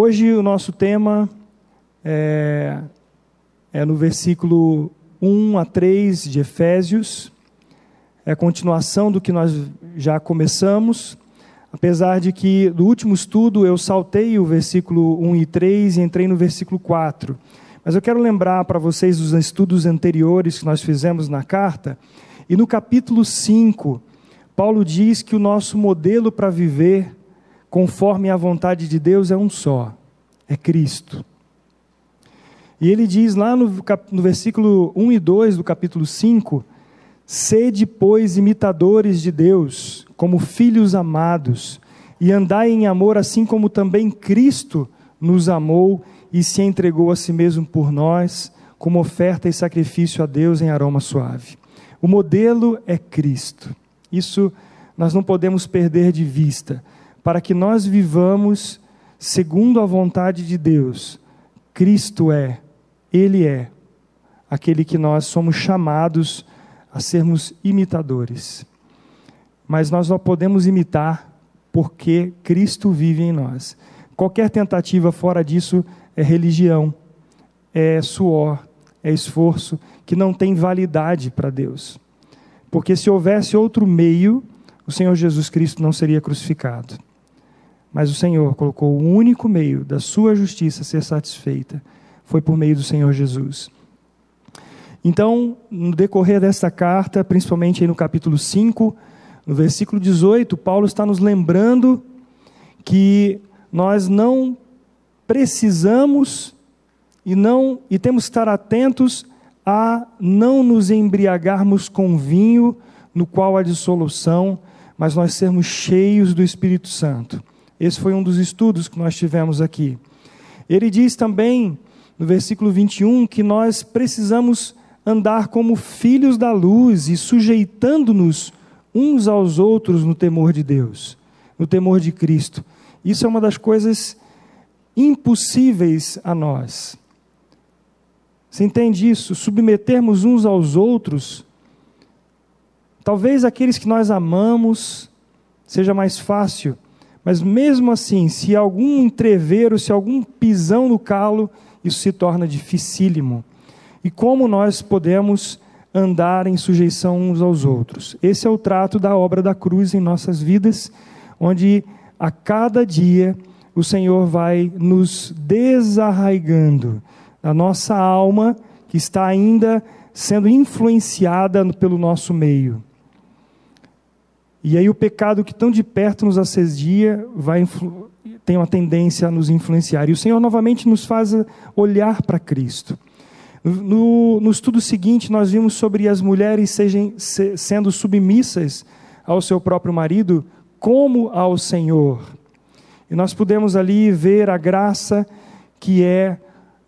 Hoje o nosso tema é, é no versículo 1 a 3 de Efésios, é a continuação do que nós já começamos, apesar de que do último estudo eu saltei o versículo 1 e 3 e entrei no versículo 4. Mas eu quero lembrar para vocês dos estudos anteriores que nós fizemos na carta, e no capítulo 5, Paulo diz que o nosso modelo para viver conforme a vontade de Deus é um só: é Cristo. E ele diz lá no, no versículo 1 e 2 do capítulo 5: Sede, pois, imitadores de Deus, como filhos amados, e andai em amor, assim como também Cristo nos amou e se entregou a si mesmo por nós, como oferta e sacrifício a Deus em aroma suave. O modelo é Cristo. Isso nós não podemos perder de vista para que nós vivamos segundo a vontade de Deus. Cristo é, Ele é, aquele que nós somos chamados a sermos imitadores. Mas nós só podemos imitar porque Cristo vive em nós. Qualquer tentativa fora disso é religião, é suor, é esforço que não tem validade para Deus. Porque se houvesse outro meio, o Senhor Jesus Cristo não seria crucificado. Mas o Senhor colocou o único meio da sua justiça ser satisfeita, foi por meio do Senhor Jesus. Então, no decorrer desta carta, principalmente no capítulo 5, no versículo 18, Paulo está nos lembrando que nós não precisamos e não e temos que estar atentos a não nos embriagarmos com vinho no qual há dissolução, mas nós sermos cheios do Espírito Santo. Esse foi um dos estudos que nós tivemos aqui. Ele diz também, no versículo 21, que nós precisamos andar como filhos da luz e sujeitando-nos uns aos outros no temor de Deus, no temor de Cristo. Isso é uma das coisas impossíveis a nós. Você entende isso? Submetermos uns aos outros. Talvez aqueles que nós amamos seja mais fácil mas mesmo assim, se algum entrevero, se algum pisão no calo, isso se torna dificílimo. E como nós podemos andar em sujeição uns aos outros? Esse é o trato da obra da cruz em nossas vidas, onde a cada dia o Senhor vai nos desarraigando da nossa alma que está ainda sendo influenciada pelo nosso meio. E aí o pecado que tão de perto nos assedia vai tem uma tendência a nos influenciar. E o Senhor novamente nos faz olhar para Cristo. No, no, estudo seguinte, nós vimos sobre as mulheres sejam, se, sendo submissas ao seu próprio marido, como ao Senhor. E nós pudemos ali ver a graça que é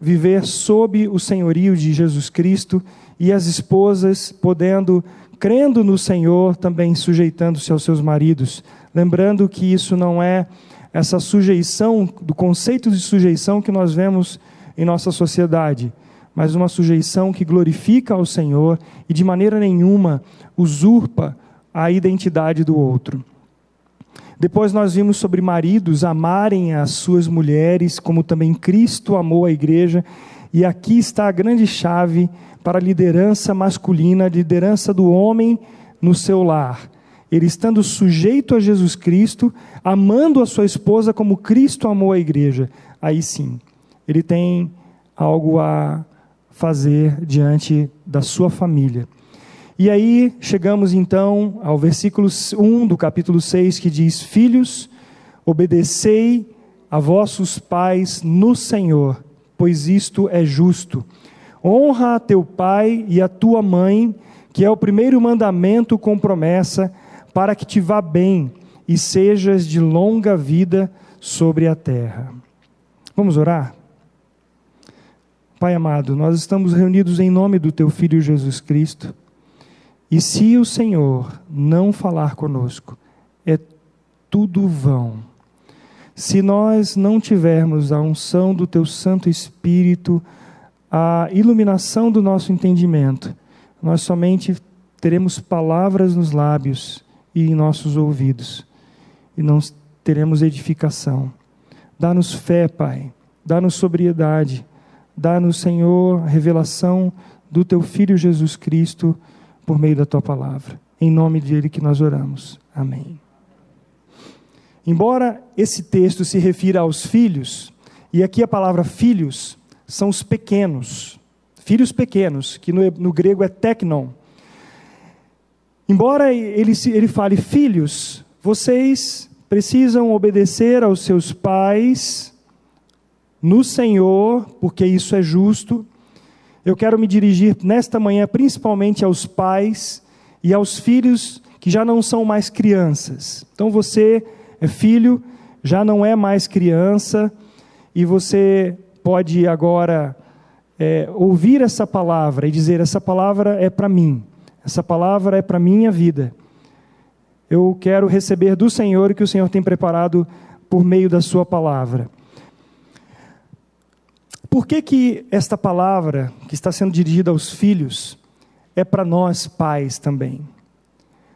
viver sob o senhorio de Jesus Cristo e as esposas podendo crendo no Senhor, também sujeitando-se aos seus maridos. Lembrando que isso não é essa sujeição, do conceito de sujeição que nós vemos em nossa sociedade, mas uma sujeição que glorifica ao Senhor e de maneira nenhuma usurpa a identidade do outro. Depois nós vimos sobre maridos amarem as suas mulheres, como também Cristo amou a igreja, e aqui está a grande chave para a liderança masculina, a liderança do homem no seu lar. Ele estando sujeito a Jesus Cristo, amando a sua esposa como Cristo amou a igreja. Aí sim, ele tem algo a fazer diante da sua família. E aí chegamos então ao versículo 1 do capítulo 6 que diz: Filhos, obedecei a vossos pais no Senhor, pois isto é justo. Honra a teu pai e a tua mãe, que é o primeiro mandamento com promessa, para que te vá bem e sejas de longa vida sobre a terra. Vamos orar? Pai amado, nós estamos reunidos em nome do teu filho Jesus Cristo. E se o Senhor não falar conosco, é tudo vão. Se nós não tivermos a unção do teu Santo Espírito, a iluminação do nosso entendimento, nós somente teremos palavras nos lábios e em nossos ouvidos, e não teremos edificação. Dá-nos fé, Pai. Dá-nos sobriedade. Dá-nos, Senhor, a revelação do Teu Filho Jesus Cristo por meio da Tua palavra. Em nome dele que nós oramos. Amém. Embora esse texto se refira aos filhos, e aqui a palavra filhos são os pequenos, filhos pequenos, que no, no grego é teknon. Embora ele, ele fale filhos, vocês precisam obedecer aos seus pais no Senhor, porque isso é justo. Eu quero me dirigir nesta manhã principalmente aos pais e aos filhos que já não são mais crianças. Então você é filho, já não é mais criança, e você pode agora é, ouvir essa palavra e dizer: essa palavra é para mim, essa palavra é para minha vida eu quero receber do Senhor o que o Senhor tem preparado por meio da Sua palavra. Por que, que esta palavra, que está sendo dirigida aos filhos, é para nós pais também?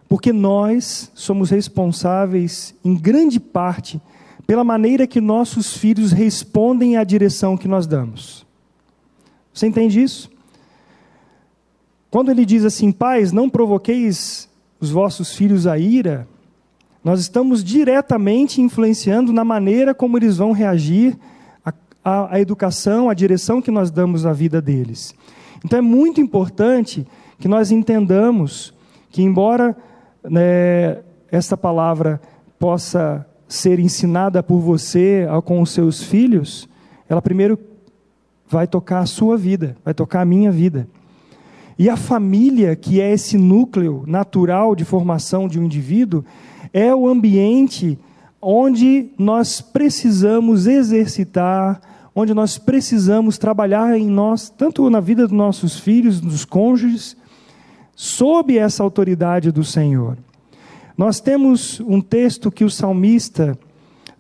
Porque nós somos responsáveis, em grande parte, pela maneira que nossos filhos respondem à direção que nós damos. Você entende isso? Quando ele diz assim, pais, não provoqueis os vossos filhos a ira, nós estamos diretamente influenciando na maneira como eles vão reagir à, à educação, à direção que nós damos na vida deles. Então é muito importante que nós entendamos que, embora né, essa palavra possa ser ensinada por você com os seus filhos, ela primeiro vai tocar a sua vida, vai tocar a minha vida. E a família, que é esse núcleo natural de formação de um indivíduo, é o ambiente onde nós precisamos exercitar, onde nós precisamos trabalhar em nós, tanto na vida dos nossos filhos, dos cônjuges, sob essa autoridade do Senhor. Nós temos um texto que o salmista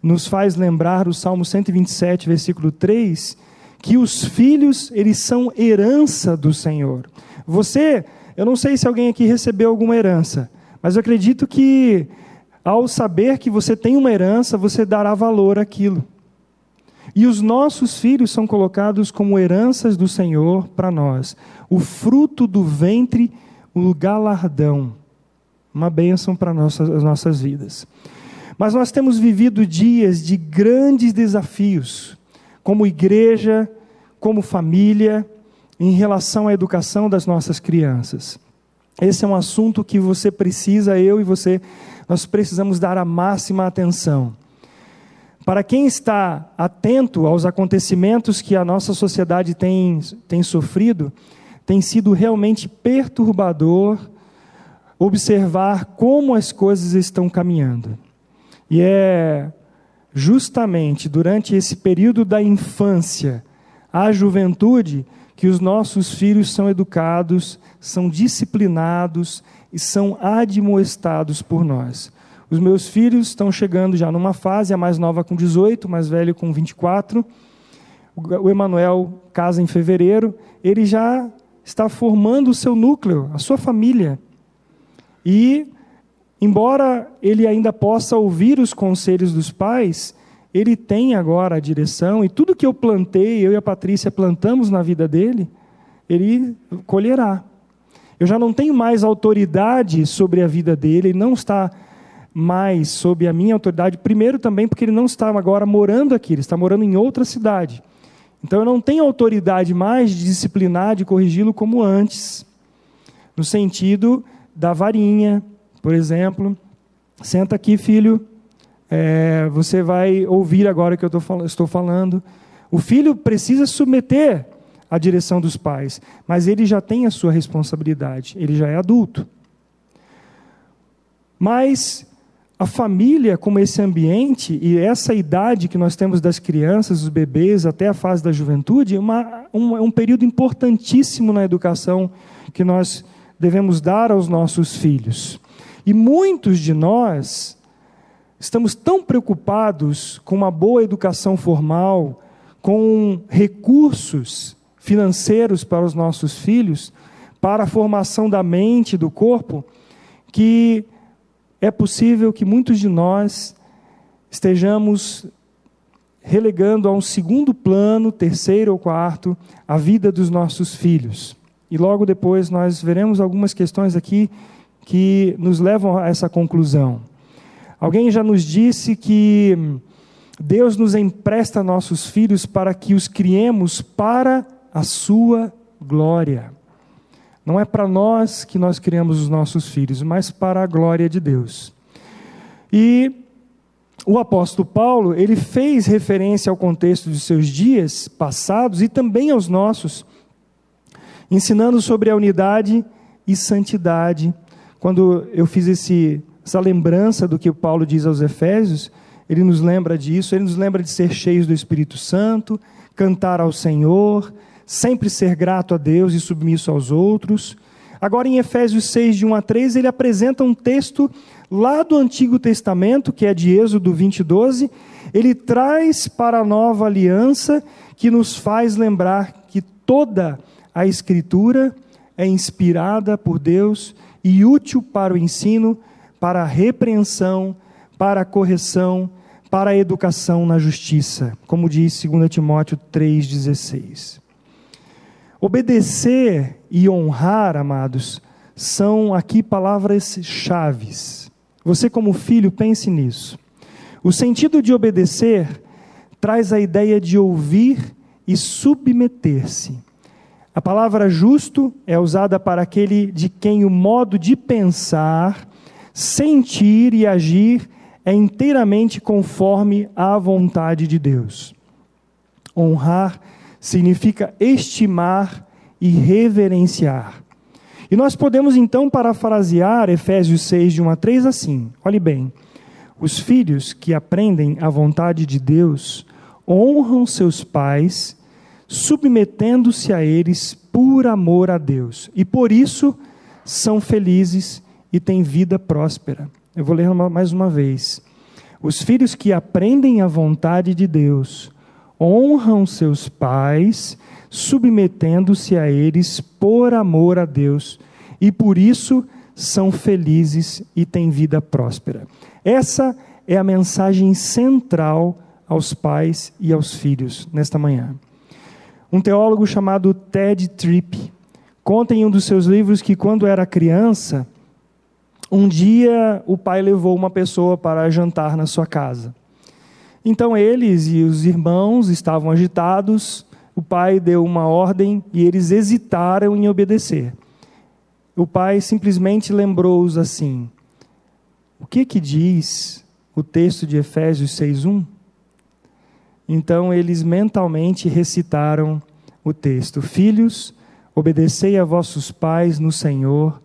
nos faz lembrar, o Salmo 127, versículo 3, que os filhos, eles são herança do Senhor. Você, eu não sei se alguém aqui recebeu alguma herança, mas eu acredito que ao saber que você tem uma herança, você dará valor àquilo. E os nossos filhos são colocados como heranças do Senhor para nós, o fruto do ventre, o galardão, uma bênção para nossas, as nossas vidas. Mas nós temos vivido dias de grandes desafios, como igreja, como família, em relação à educação das nossas crianças. Esse é um assunto que você precisa, eu e você, nós precisamos dar a máxima atenção. Para quem está atento aos acontecimentos que a nossa sociedade tem, tem sofrido, tem sido realmente perturbador observar como as coisas estão caminhando. E é justamente durante esse período da infância à juventude que os nossos filhos são educados, são disciplinados e são admoestados por nós. Os meus filhos estão chegando já numa fase, a mais nova com 18, o mais velho com 24. O Emanuel casa em fevereiro, ele já está formando o seu núcleo, a sua família. E, embora ele ainda possa ouvir os conselhos dos pais, ele tem agora a direção, e tudo que eu plantei, eu e a Patrícia plantamos na vida dele, ele colherá. Eu já não tenho mais autoridade sobre a vida dele, ele não está mais sob a minha autoridade, primeiro também porque ele não está agora morando aqui, ele está morando em outra cidade. Então eu não tenho autoridade mais de disciplinar, de corrigi-lo como antes, no sentido da varinha, por exemplo. Senta aqui, filho, é, você vai ouvir agora que eu estou falando. O filho precisa submeter à direção dos pais, mas ele já tem a sua responsabilidade, ele já é adulto. Mas a família, como esse ambiente e essa idade que nós temos das crianças, dos bebês, até a fase da juventude, é um, é um período importantíssimo na educação que nós devemos dar aos nossos filhos. E muitos de nós Estamos tão preocupados com uma boa educação formal, com recursos financeiros para os nossos filhos, para a formação da mente e do corpo, que é possível que muitos de nós estejamos relegando a um segundo plano, terceiro ou quarto, a vida dos nossos filhos. E logo depois nós veremos algumas questões aqui que nos levam a essa conclusão. Alguém já nos disse que Deus nos empresta nossos filhos para que os criemos para a sua glória. Não é para nós que nós criamos os nossos filhos, mas para a glória de Deus. E o apóstolo Paulo, ele fez referência ao contexto dos seus dias passados e também aos nossos, ensinando sobre a unidade e santidade. Quando eu fiz esse, essa lembrança do que Paulo diz aos Efésios, ele nos lembra disso, ele nos lembra de ser cheios do Espírito Santo, cantar ao Senhor, sempre ser grato a Deus e submisso aos outros. Agora, em Efésios 6, de 1 a 3, ele apresenta um texto lá do Antigo Testamento, que é de Êxodo 20, 12, ele traz para a nova aliança que nos faz lembrar que toda a Escritura é inspirada por Deus e útil para o ensino, para a repreensão, para a correção, para a educação na justiça, como diz 2 Timóteo 3,16. Obedecer e honrar, amados, são aqui palavras chaves. Você, como filho, pense nisso. O sentido de obedecer traz a ideia de ouvir e submeter-se. A palavra justo é usada para aquele de quem o modo de pensar, sentir e agir é inteiramente conforme à vontade de Deus. Honrar significa estimar e reverenciar. E nós podemos então parafrasear Efésios 6, de 1 a 3 assim: olhe bem, os filhos que aprendem a vontade de Deus honram seus pais, submetendo-se a eles por amor a Deus, e por isso são felizes e têm vida próspera. Eu vou ler mais uma vez. Os filhos que aprendem a vontade de Deus honram seus pais, submetendo-se a eles por amor a Deus, e por isso são felizes e têm vida próspera. Essa é a mensagem central aos pais e aos filhos nesta manhã. Um teólogo chamado Ted Tripp conta em um dos seus livros que quando era criança, um dia o pai levou uma pessoa para jantar na sua casa. Então eles e os irmãos estavam agitados, o pai deu uma ordem e eles hesitaram em obedecer. O pai simplesmente lembrou-os assim: O que que diz o texto de Efésios 6:1? Então eles mentalmente recitaram o texto: Filhos, obedecei a vossos pais no Senhor,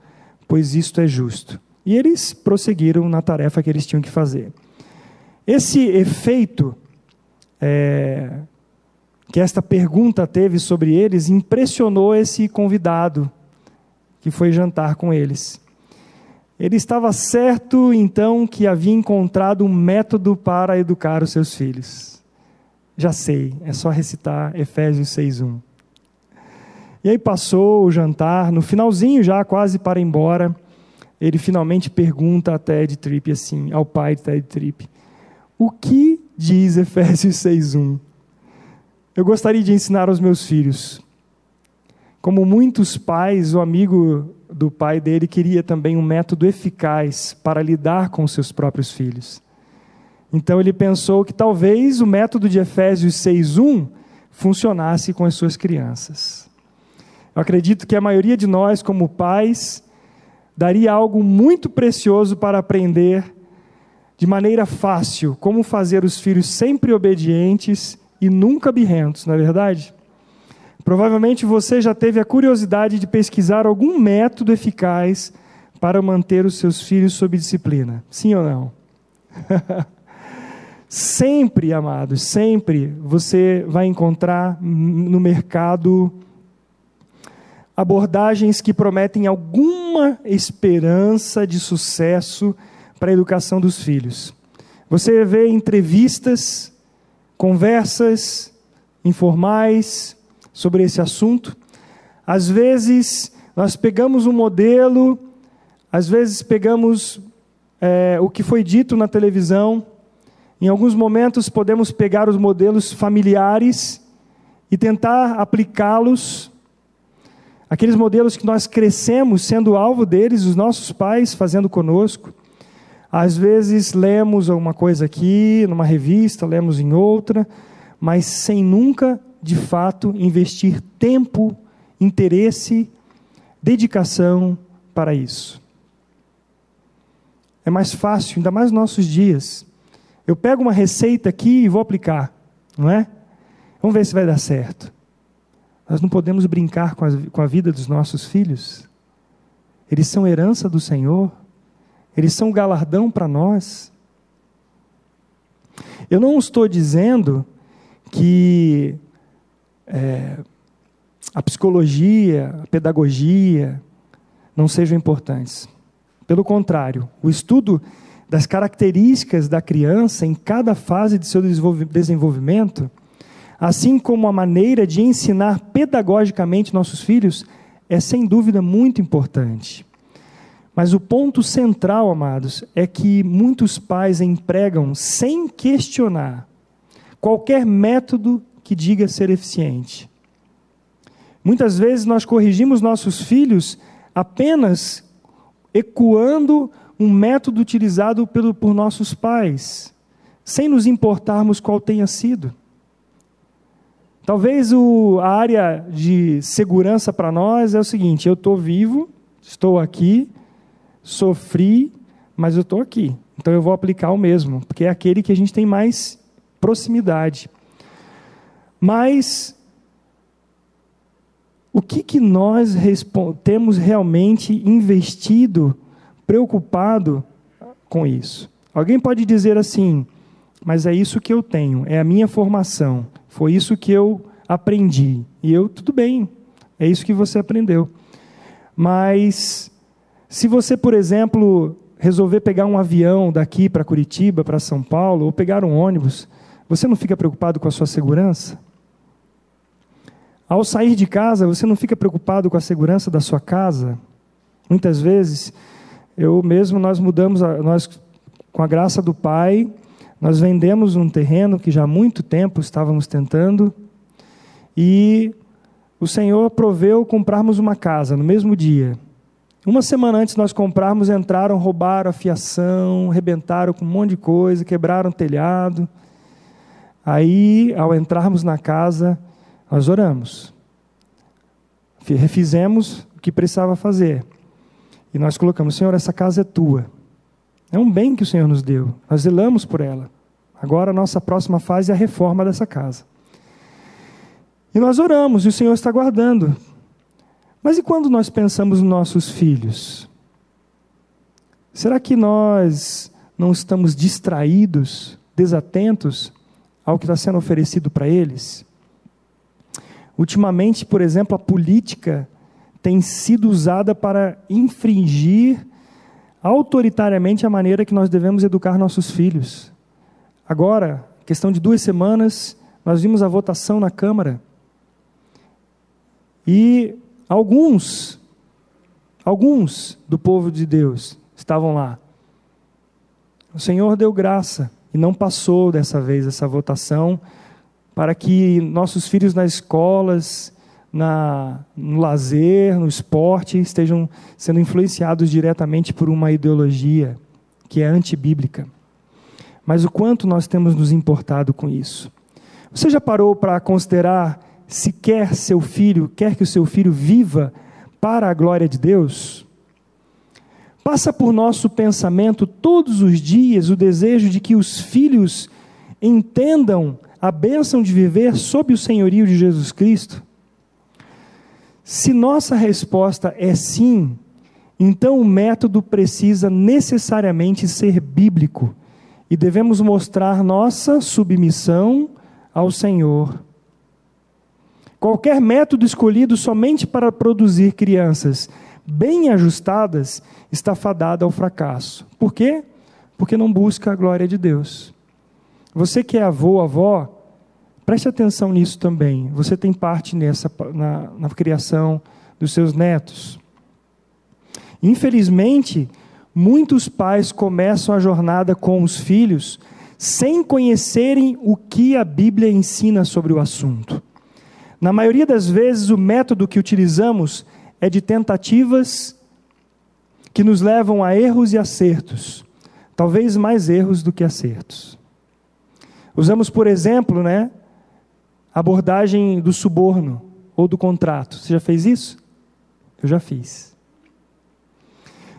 pois isto é justo. E eles prosseguiram na tarefa que eles tinham que fazer. Esse efeito é, que esta pergunta teve sobre eles impressionou esse convidado que foi jantar com eles. Ele estava certo então que havia encontrado um método para educar os seus filhos. Já sei, é só recitar Efésios 6:1. E aí passou o jantar, no finalzinho já quase para ir embora, ele finalmente pergunta a Ted Tripp assim, ao pai de Ted Tripp: "O que diz Efésios 6:1?" eu gostaria de ensinar aos meus filhos. Como muitos pais, o amigo do pai dele queria também um método eficaz para lidar com seus próprios filhos. Então ele pensou que talvez o método de Efésios 6:1 funcionasse com as suas crianças. Eu acredito que a maioria de nós, como pais, daria algo muito precioso para aprender de maneira fácil como fazer os filhos sempre obedientes e nunca birrentos, não é verdade? Provavelmente você já teve a curiosidade de pesquisar algum método eficaz para manter os seus filhos sob disciplina. Sim ou não? sempre, amados, sempre você vai encontrar no mercado abordagens que prometem alguma esperança de sucesso para a educação dos filhos. Você vê entrevistas conversas informais sobre esse assunto. Às vezes, nós pegamos um modelo, às vezes, pegamos é, o que foi dito na televisão Em alguns momentos podemos pegar os modelos familiares e tentar aplicá-los, aqueles modelos que nós crescemos sendo alvo deles, os nossos pais fazendo conosco. Às vezes lemos alguma coisa aqui, numa revista, lemos em outra, mas sem nunca, de fato, investir tempo, interesse, dedicação para isso. É mais fácil, ainda mais nos nossos dias. Eu pego uma receita aqui e vou aplicar, não é? Vamos ver se vai dar certo. Nós não podemos brincar com a, com a vida dos nossos filhos. Eles são herança do Senhor. Eles são galardão para nós. Eu não estou dizendo que é, a psicologia, a pedagogia não sejam importantes. Pelo contrário, o estudo das características da criança em cada fase de seu desenvolvimento, assim como a maneira de ensinar pedagogicamente nossos filhos, é sem dúvida muito importante. Mas o ponto central, amados, é que muitos pais empregam, sem questionar, qualquer método que diga ser eficiente. Muitas vezes nós corrigimos nossos filhos apenas ecoando um método utilizado pelo, por nossos pais, sem nos importarmos qual tenha sido. Talvez o, a área de segurança para nós é o seguinte: eu estou vivo, estou aqui, sofri, mas eu estou aqui. Então eu vou aplicar o mesmo, porque é aquele que a gente tem mais proximidade. Mas o que, que nós temos realmente investido, preocupado com isso? Alguém pode dizer assim, mas é isso que eu tenho, é a minha formação, foi isso que eu aprendi. E eu, tudo bem, é isso que você aprendeu. Mas se você, por exemplo, resolver pegar um avião daqui para Curitiba, para São Paulo, ou pegar um ônibus, você não fica preocupado com a sua segurança? Ao sair de casa, você não fica preocupado com a segurança da sua casa? Muitas vezes, eu mesmo, nós mudamos, nós, com a graça do Pai, nós vendemos um terreno que já há muito tempo estávamos tentando, e o Senhor proveu comprarmos uma casa no mesmo dia. Uma semana antes nós comprarmos, entraram, roubaram a fiação, rebentaram com um monte de coisa, quebraram o telhado. Aí, ao entrarmos na casa, nós oramos. Refizemos o que precisava fazer. E nós colocamos, Senhor, essa casa é tua. É um bem que o Senhor nos deu. Nós zelamos por ela. Agora a nossa próxima fase é a reforma dessa casa. E nós oramos, e o Senhor está guardando. Mas e quando nós pensamos nos nossos filhos? Será que nós não estamos distraídos, desatentos ao que está sendo oferecido para eles? Ultimamente, por exemplo, a política tem sido usada para infringir autoritariamente a maneira que nós devemos educar nossos filhos. Agora, questão de duas semanas, nós vimos a votação na Câmara. E Alguns, alguns do povo de Deus estavam lá. O Senhor deu graça e não passou dessa vez essa votação para que nossos filhos nas escolas, na, no lazer, no esporte, estejam sendo influenciados diretamente por uma ideologia que é antibíblica. Mas o quanto nós temos nos importado com isso? Você já parou para considerar se quer seu filho, quer que o seu filho viva para a glória de Deus? Passa por nosso pensamento todos os dias o desejo de que os filhos entendam a bênção de viver sob o senhorio de Jesus Cristo? Se nossa resposta é sim, então o método precisa necessariamente ser bíblico e devemos mostrar nossa submissão ao Senhor Qualquer método escolhido somente para produzir crianças bem ajustadas está fadado ao fracasso. Por quê? Porque não busca a glória de Deus. Você que é avô, avó, preste atenção nisso também. Você tem parte nessa na, na criação dos seus netos. Infelizmente, muitos pais começam a jornada com os filhos sem conhecerem o que a Bíblia ensina sobre o assunto. Na maioria das vezes, o método que utilizamos é de tentativas que nos levam a erros e acertos, talvez mais erros do que acertos. Usamos, por exemplo, né, abordagem do suborno ou do contrato. Você já fez isso? Eu já fiz.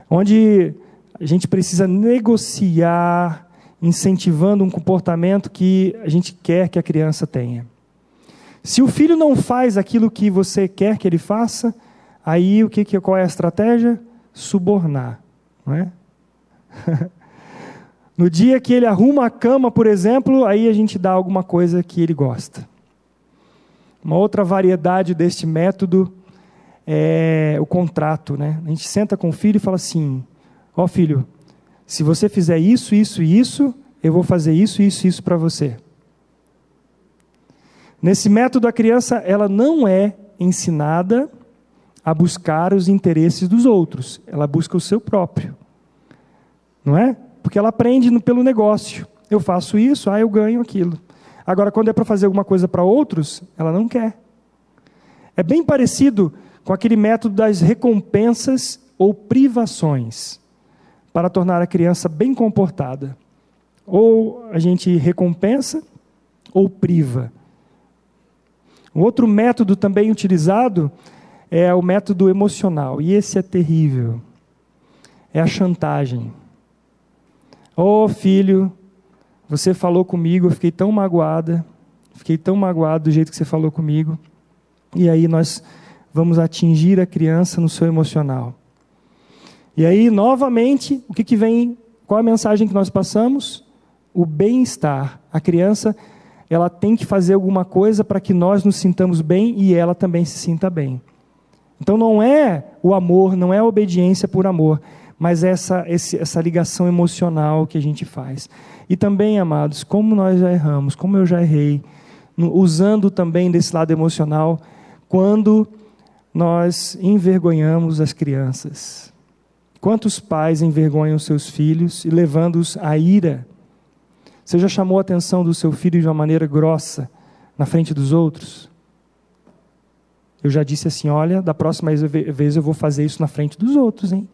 Onde a gente precisa negociar, incentivando um comportamento que a gente quer que a criança tenha. Se o filho não faz aquilo que você quer que ele faça, aí o que, qual é a estratégia? Subornar, não é? no dia que ele arruma a cama, por exemplo, aí a gente dá alguma coisa que ele gosta. Uma outra variedade deste método é o contrato, né? A gente senta com o filho e fala assim: Ó oh, filho, se você fizer isso, isso e isso, eu vou fazer isso, isso e isso para você. Nesse método, a criança ela não é ensinada a buscar os interesses dos outros, ela busca o seu próprio. Não é? Porque ela aprende pelo negócio. Eu faço isso, ah, eu ganho aquilo. Agora, quando é para fazer alguma coisa para outros, ela não quer. É bem parecido com aquele método das recompensas ou privações, para tornar a criança bem comportada. Ou a gente recompensa ou priva. Um outro método também utilizado é o método emocional, e esse é terrível. É a chantagem. Oh, filho, você falou comigo, eu fiquei tão magoada, fiquei tão magoado do jeito que você falou comigo. E aí nós vamos atingir a criança no seu emocional. E aí, novamente, o que, que vem? Qual a mensagem que nós passamos? O bem-estar. A criança ela tem que fazer alguma coisa para que nós nos sintamos bem e ela também se sinta bem. Então não é o amor, não é a obediência por amor, mas essa, essa ligação emocional que a gente faz. E também, amados, como nós já erramos, como eu já errei, usando também desse lado emocional, quando nós envergonhamos as crianças. Quantos pais envergonham seus filhos e levando-os à ira? Você já chamou a atenção do seu filho de uma maneira grossa na frente dos outros? Eu já disse assim: olha, da próxima vez eu vou fazer isso na frente dos outros, hein?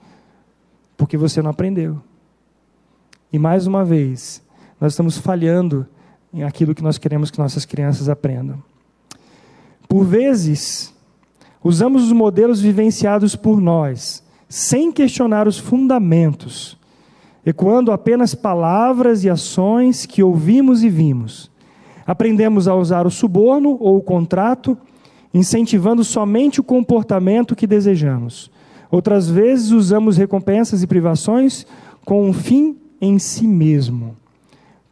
Porque você não aprendeu. E mais uma vez, nós estamos falhando em aquilo que nós queremos que nossas crianças aprendam. Por vezes, usamos os modelos vivenciados por nós, sem questionar os fundamentos ecoando apenas palavras e ações que ouvimos e vimos. Aprendemos a usar o suborno ou o contrato, incentivando somente o comportamento que desejamos. Outras vezes usamos recompensas e privações com um fim em si mesmo.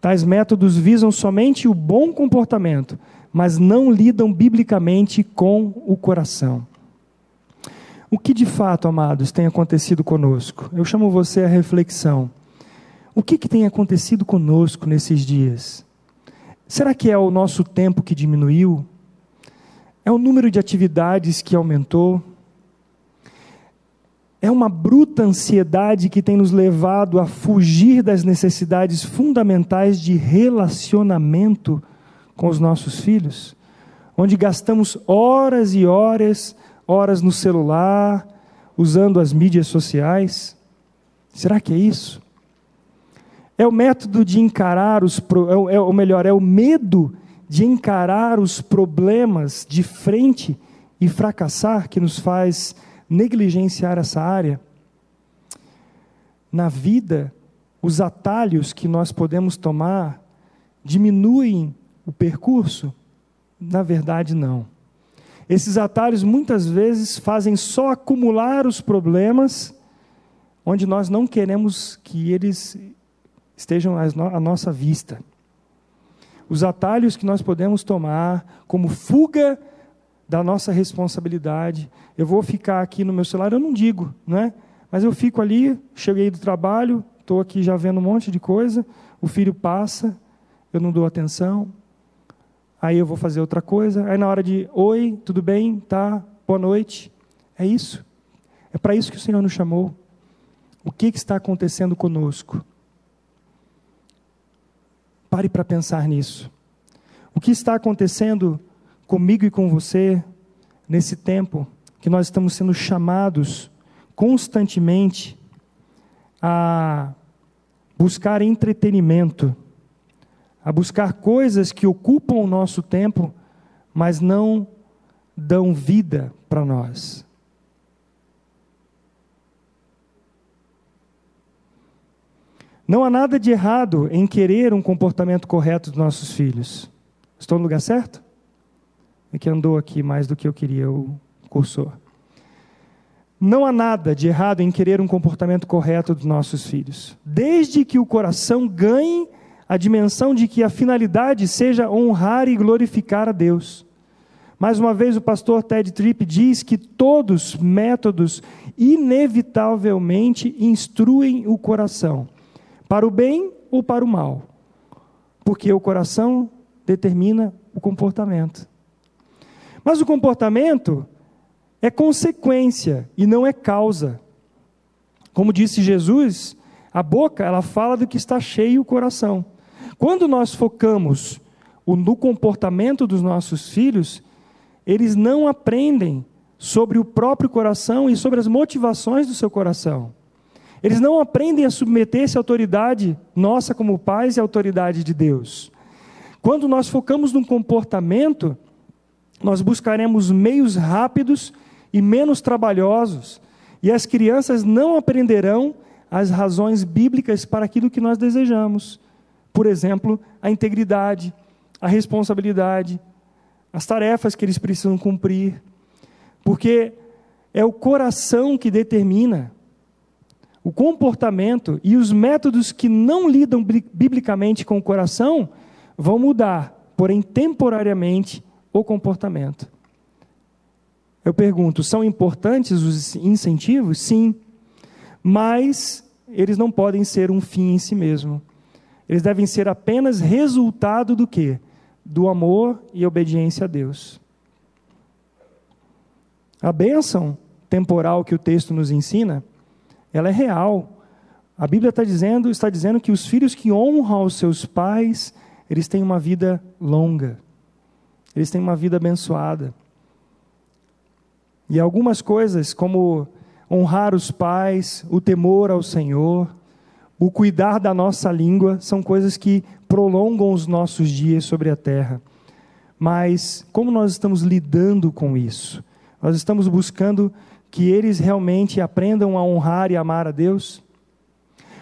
Tais métodos visam somente o bom comportamento, mas não lidam biblicamente com o coração. O que de fato, amados, tem acontecido conosco? Eu chamo você à reflexão. O que, que tem acontecido conosco nesses dias? Será que é o nosso tempo que diminuiu? É o número de atividades que aumentou? É uma bruta ansiedade que tem nos levado a fugir das necessidades fundamentais de relacionamento com os nossos filhos? Onde gastamos horas e horas, horas no celular, usando as mídias sociais? Será que é isso? É o método de encarar os, é, é, ou melhor, é o medo de encarar os problemas de frente e fracassar que nos faz negligenciar essa área. Na vida, os atalhos que nós podemos tomar diminuem o percurso? Na verdade, não. Esses atalhos muitas vezes fazem só acumular os problemas, onde nós não queremos que eles estejam à nossa vista. Os atalhos que nós podemos tomar como fuga da nossa responsabilidade. Eu vou ficar aqui no meu celular, eu não digo, não é? Mas eu fico ali, cheguei do trabalho, estou aqui já vendo um monte de coisa, o filho passa, eu não dou atenção, aí eu vou fazer outra coisa, aí na hora de, oi, tudo bem, tá, boa noite, é isso. É para isso que o Senhor nos chamou. O que, que está acontecendo conosco? Pare para pensar nisso. O que está acontecendo comigo e com você nesse tempo que nós estamos sendo chamados constantemente a buscar entretenimento, a buscar coisas que ocupam o nosso tempo, mas não dão vida para nós. Não há nada de errado em querer um comportamento correto dos nossos filhos. Estou no lugar certo? É que andou aqui mais do que eu queria o cursor. Não há nada de errado em querer um comportamento correto dos nossos filhos, desde que o coração ganhe a dimensão de que a finalidade seja honrar e glorificar a Deus. Mais uma vez, o pastor Ted Tripp diz que todos métodos inevitavelmente instruem o coração, para o bem ou para o mal, porque o coração determina o comportamento. Mas o comportamento é consequência e não é causa. Como disse Jesus, a boca ela fala do que está cheio o coração. Quando nós focamos no comportamento dos nossos filhos, eles não aprendem sobre o próprio coração e sobre as motivações do seu coração. Eles não aprendem a submeter-se à autoridade nossa como pais e à autoridade de Deus. Quando nós focamos no comportamento, nós buscaremos meios rápidos e menos trabalhosos, e as crianças não aprenderão as razões bíblicas para aquilo que nós desejamos. Por exemplo, a integridade, a responsabilidade, as tarefas que eles precisam cumprir. Porque é o coração que determina o comportamento e os métodos que não lidam biblicamente com o coração vão mudar, porém temporariamente, o comportamento. Eu pergunto: são importantes os incentivos? Sim. Mas eles não podem ser um fim em si mesmo. Eles devem ser apenas resultado do quê? Do amor e obediência a Deus. A bênção temporal que o texto nos ensina, ela é real. A Bíblia está dizendo, está dizendo que os filhos que honram os seus pais, eles têm uma vida longa. Eles têm uma vida abençoada. E algumas coisas, como honrar os pais, o temor ao Senhor, o cuidar da nossa língua, são coisas que prolongam os nossos dias sobre a terra. Mas como nós estamos lidando com isso? Nós estamos buscando que eles realmente aprendam a honrar e amar a Deus?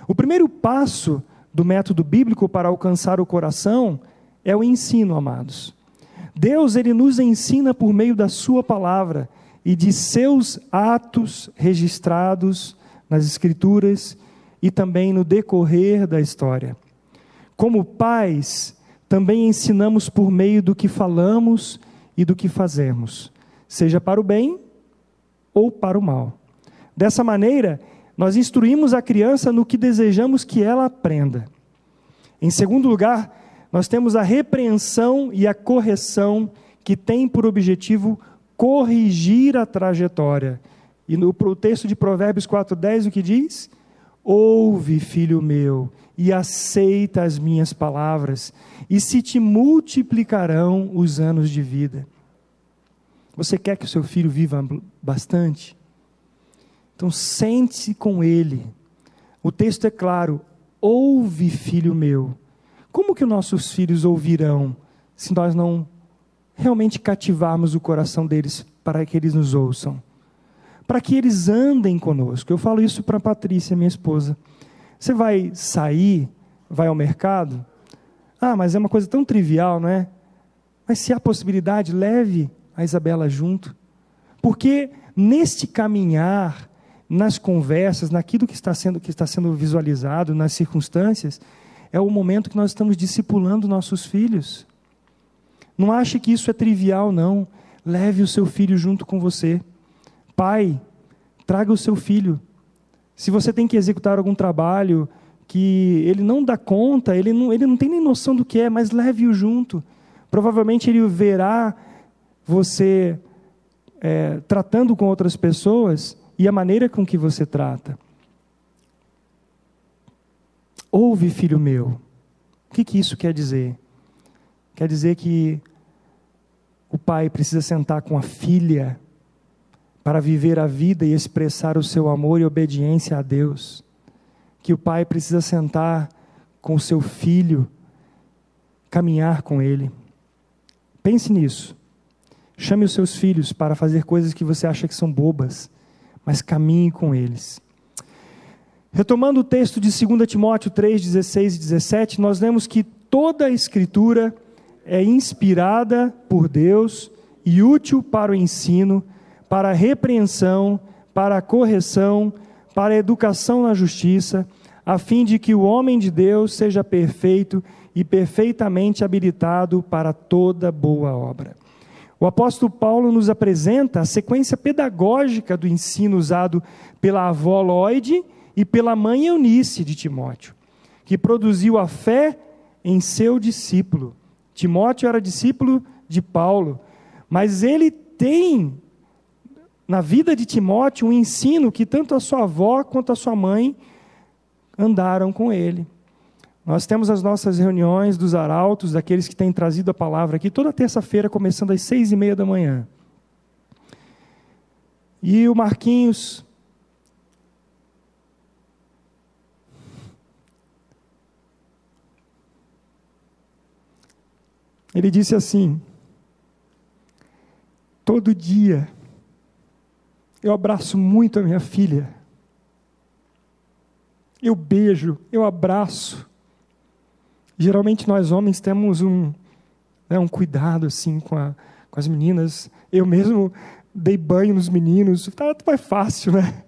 O primeiro passo do método bíblico para alcançar o coração é o ensino, amados. Deus ele nos ensina por meio da sua palavra e de seus atos registrados nas Escrituras e também no decorrer da história. Como pais, também ensinamos por meio do que falamos e do que fazemos, seja para o bem ou para o mal. Dessa maneira, nós instruímos a criança no que desejamos que ela aprenda. Em segundo lugar, nós temos a repreensão e a correção que tem por objetivo corrigir a trajetória. E no texto de Provérbios 4,10 o que diz? Ouve, filho meu, e aceita as minhas palavras, e se te multiplicarão os anos de vida. Você quer que o seu filho viva bastante? Então sente-se com ele. O texto é claro: ouve, filho meu. Como que nossos filhos ouvirão se nós não realmente cativarmos o coração deles para que eles nos ouçam, para que eles andem conosco. Eu falo isso para a Patrícia, minha esposa. Você vai sair, vai ao mercado? Ah, mas é uma coisa tão trivial, não é? Mas se há possibilidade, leve a Isabela junto. Porque neste caminhar, nas conversas, naquilo que está sendo, que está sendo visualizado, nas circunstâncias, é o momento que nós estamos discipulando nossos filhos. Não ache que isso é trivial, não. Leve o seu filho junto com você. Pai, traga o seu filho. Se você tem que executar algum trabalho que ele não dá conta, ele não, ele não tem nem noção do que é, mas leve-o junto. Provavelmente ele verá você é, tratando com outras pessoas e a maneira com que você trata. Ouve, filho meu, O que, que isso quer dizer? Quer dizer que o pai precisa sentar com a filha para viver a vida e expressar o seu amor e obediência a Deus. Que o pai precisa sentar com o seu filho, caminhar com ele. Pense nisso. Chame os seus filhos para fazer coisas que você acha que são bobas, mas caminhe com eles. Retomando o texto de 2 Timóteo 3, 16 e 17, nós lemos que toda a Escritura é inspirada por Deus e útil para o ensino, para a repreensão, para a correção, para a educação na justiça, a fim de que o homem de Deus seja perfeito e perfeitamente habilitado para toda boa obra. O apóstolo Paulo nos apresenta a sequência pedagógica do ensino usado pela avó Lloyd e pela mãe Eunice de Timóteo, que produziu a fé em seu discípulo. Timóteo era discípulo de Paulo, mas ele tem na vida de Timóteo um ensino que tanto a sua avó quanto a sua mãe andaram com ele. Nós temos as nossas reuniões dos arautos, daqueles que têm trazido a palavra aqui, toda terça-feira, começando às seis e meia da manhã. E o Marquinhos. Ele disse assim: todo dia eu abraço muito a minha filha. Eu beijo, eu abraço. Geralmente nós homens temos um, né, um cuidado assim com, a, com as meninas. Eu mesmo dei banho nos meninos. Tá, mais fácil, né?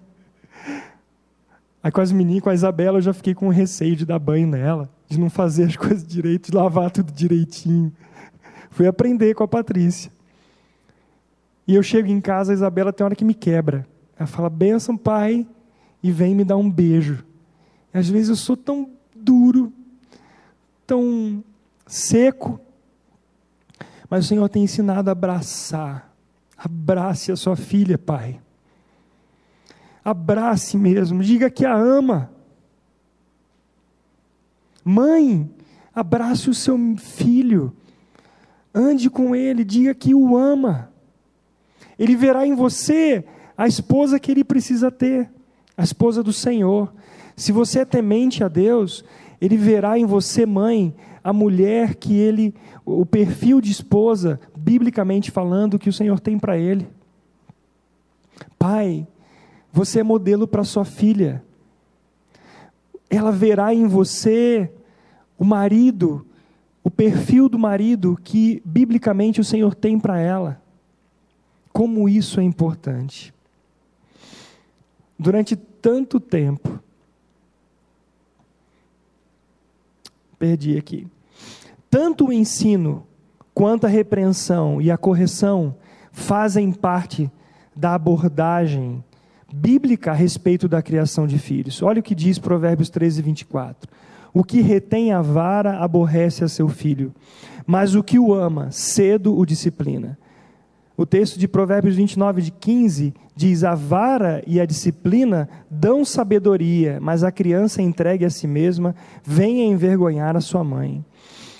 Aí com as meninas, com a Isabela, eu já fiquei com receio de dar banho nela, de não fazer as coisas direito, de lavar tudo direitinho. Fui aprender com a Patrícia. E eu chego em casa, a Isabela tem hora que me quebra. Ela fala, benção, pai, e vem me dar um beijo. E às vezes eu sou tão duro, tão seco, mas o Senhor tem ensinado a abraçar. Abrace a sua filha, pai. Abrace mesmo, diga que a ama. Mãe, abrace o seu filho. Ande com ele, diga que o ama. Ele verá em você a esposa que ele precisa ter, a esposa do Senhor. Se você é temente a Deus, ele verá em você, mãe, a mulher que ele, o perfil de esposa, biblicamente falando, que o Senhor tem para ele. Pai, você é modelo para sua filha. Ela verá em você o marido, o perfil do marido que biblicamente o Senhor tem para ela. Como isso é importante. Durante tanto tempo, perdi aqui. Tanto o ensino quanto a repreensão e a correção fazem parte da abordagem bíblica a respeito da criação de filhos. Olha o que diz Provérbios 13, 24. O que retém a vara aborrece a seu filho, mas o que o ama, cedo o disciplina. O texto de Provérbios 29, de 15, diz: A vara e a disciplina dão sabedoria, mas a criança entregue a si mesma vem envergonhar a sua mãe.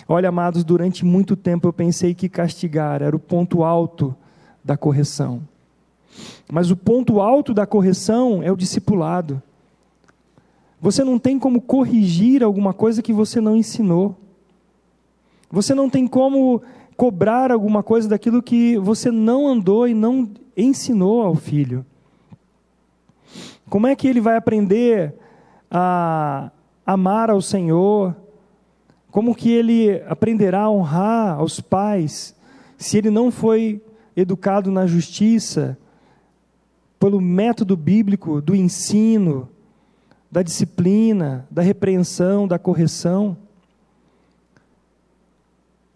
Olha, amados, durante muito tempo eu pensei que castigar era o ponto alto da correção. Mas o ponto alto da correção é o discipulado. Você não tem como corrigir alguma coisa que você não ensinou. Você não tem como cobrar alguma coisa daquilo que você não andou e não ensinou ao filho? Como é que ele vai aprender a amar ao Senhor? Como que ele aprenderá a honrar aos pais se ele não foi educado na justiça, pelo método bíblico do ensino, da disciplina, da repreensão, da correção?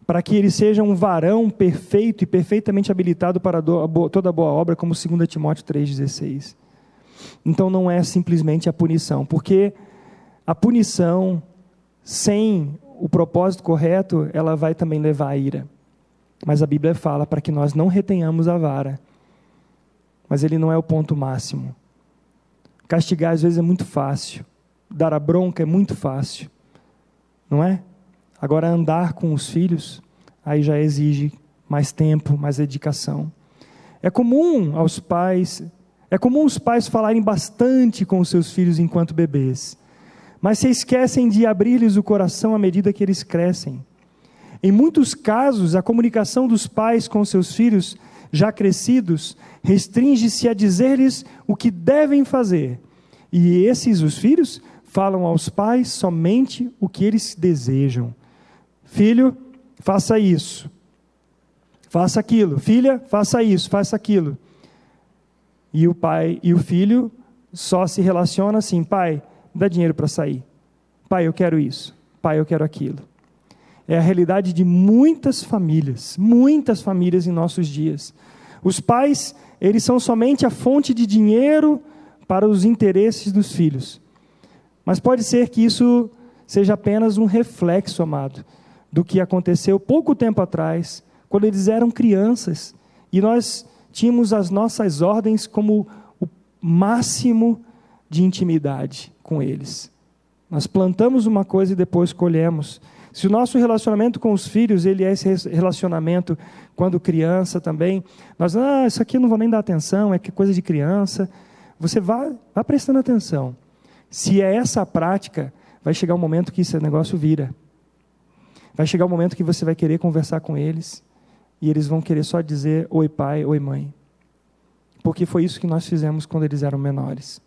para que ele seja um varão perfeito e perfeitamente habilitado para toda boa obra, como 2 Timóteo 3,16. Então não é simplesmente a punição, porque a punição sem o propósito correto, ela vai também levar à ira. Mas a Bíblia fala para que nós não retenhamos a vara. Mas ele não é o ponto máximo. Castigar às vezes é muito fácil. Dar a bronca é muito fácil. Não é? Agora, andar com os filhos, aí já exige mais tempo, mais dedicação. É comum aos pais, é comum os pais falarem bastante com os seus filhos enquanto bebês, mas se esquecem de abrir-lhes o coração à medida que eles crescem. Em muitos casos, a comunicação dos pais com seus filhos já crescidos restringe-se a dizer-lhes o que devem fazer. E esses, os filhos, falam aos pais somente o que eles desejam. Filho, faça isso. Faça aquilo. Filha, faça isso, faça aquilo. E o pai e o filho só se relacionam assim: pai, dá dinheiro para sair. Pai, eu quero isso. Pai, eu quero aquilo. É a realidade de muitas famílias, muitas famílias em nossos dias. Os pais, eles são somente a fonte de dinheiro para os interesses dos filhos. Mas pode ser que isso seja apenas um reflexo, amado, do que aconteceu pouco tempo atrás, quando eles eram crianças e nós tínhamos as nossas ordens como o máximo de intimidade com eles. Nós plantamos uma coisa e depois colhemos. Se o nosso relacionamento com os filhos, ele é esse relacionamento quando criança também, nós, ah, isso aqui eu não vou nem dar atenção, é que coisa de criança. Você vá, vá prestando atenção. Se é essa a prática, vai chegar um momento que esse negócio vira. Vai chegar um momento que você vai querer conversar com eles e eles vão querer só dizer oi pai, oi mãe. Porque foi isso que nós fizemos quando eles eram menores.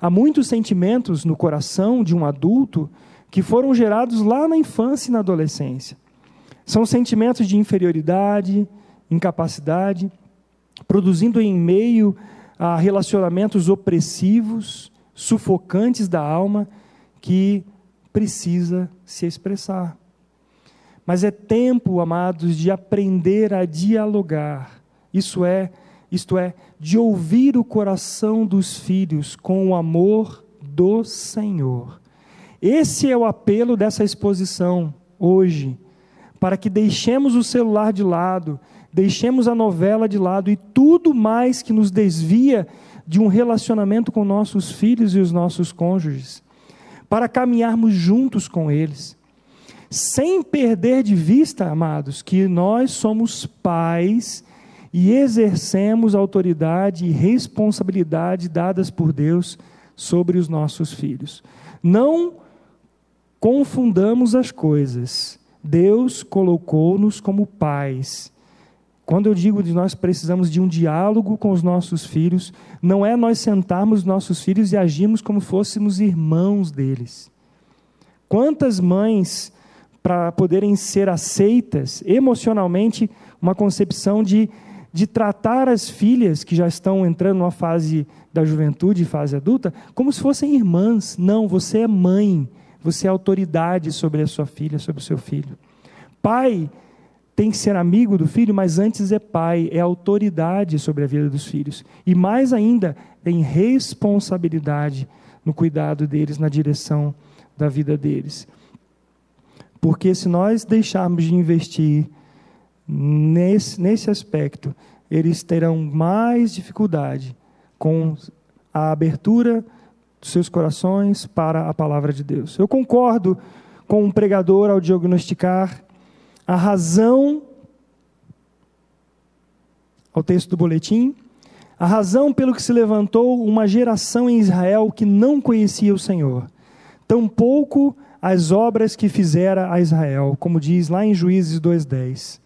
Há muitos sentimentos no coração de um adulto que foram gerados lá na infância e na adolescência. São sentimentos de inferioridade, incapacidade, produzindo em meio a relacionamentos opressivos, sufocantes da alma, que precisa se expressar. Mas é tempo, amados, de aprender a dialogar. Isso é, isto é, de ouvir o coração dos filhos com o amor do Senhor esse é o apelo dessa exposição hoje, para que deixemos o celular de lado, deixemos a novela de lado e tudo mais que nos desvia de um relacionamento com nossos filhos e os nossos cônjuges, para caminharmos juntos com eles, sem perder de vista, amados, que nós somos pais e exercemos autoridade e responsabilidade dadas por Deus sobre os nossos filhos. Não confundamos as coisas. Deus colocou-nos como pais. Quando eu digo que nós precisamos de um diálogo com os nossos filhos, não é nós sentarmos nossos filhos e agirmos como fôssemos irmãos deles. Quantas mães, para poderem ser aceitas emocionalmente, uma concepção de, de tratar as filhas que já estão entrando numa fase da juventude, fase adulta, como se fossem irmãs. Não, você é mãe você é autoridade sobre a sua filha, sobre o seu filho. Pai tem que ser amigo do filho, mas antes é pai, é autoridade sobre a vida dos filhos. E mais ainda, tem responsabilidade no cuidado deles, na direção da vida deles. Porque se nós deixarmos de investir nesse, nesse aspecto, eles terão mais dificuldade com a abertura dos seus corações para a palavra de Deus. Eu concordo com o um pregador ao diagnosticar a razão, ao texto do boletim, a razão pelo que se levantou uma geração em Israel que não conhecia o Senhor, tampouco as obras que fizera a Israel, como diz lá em Juízes 2:10.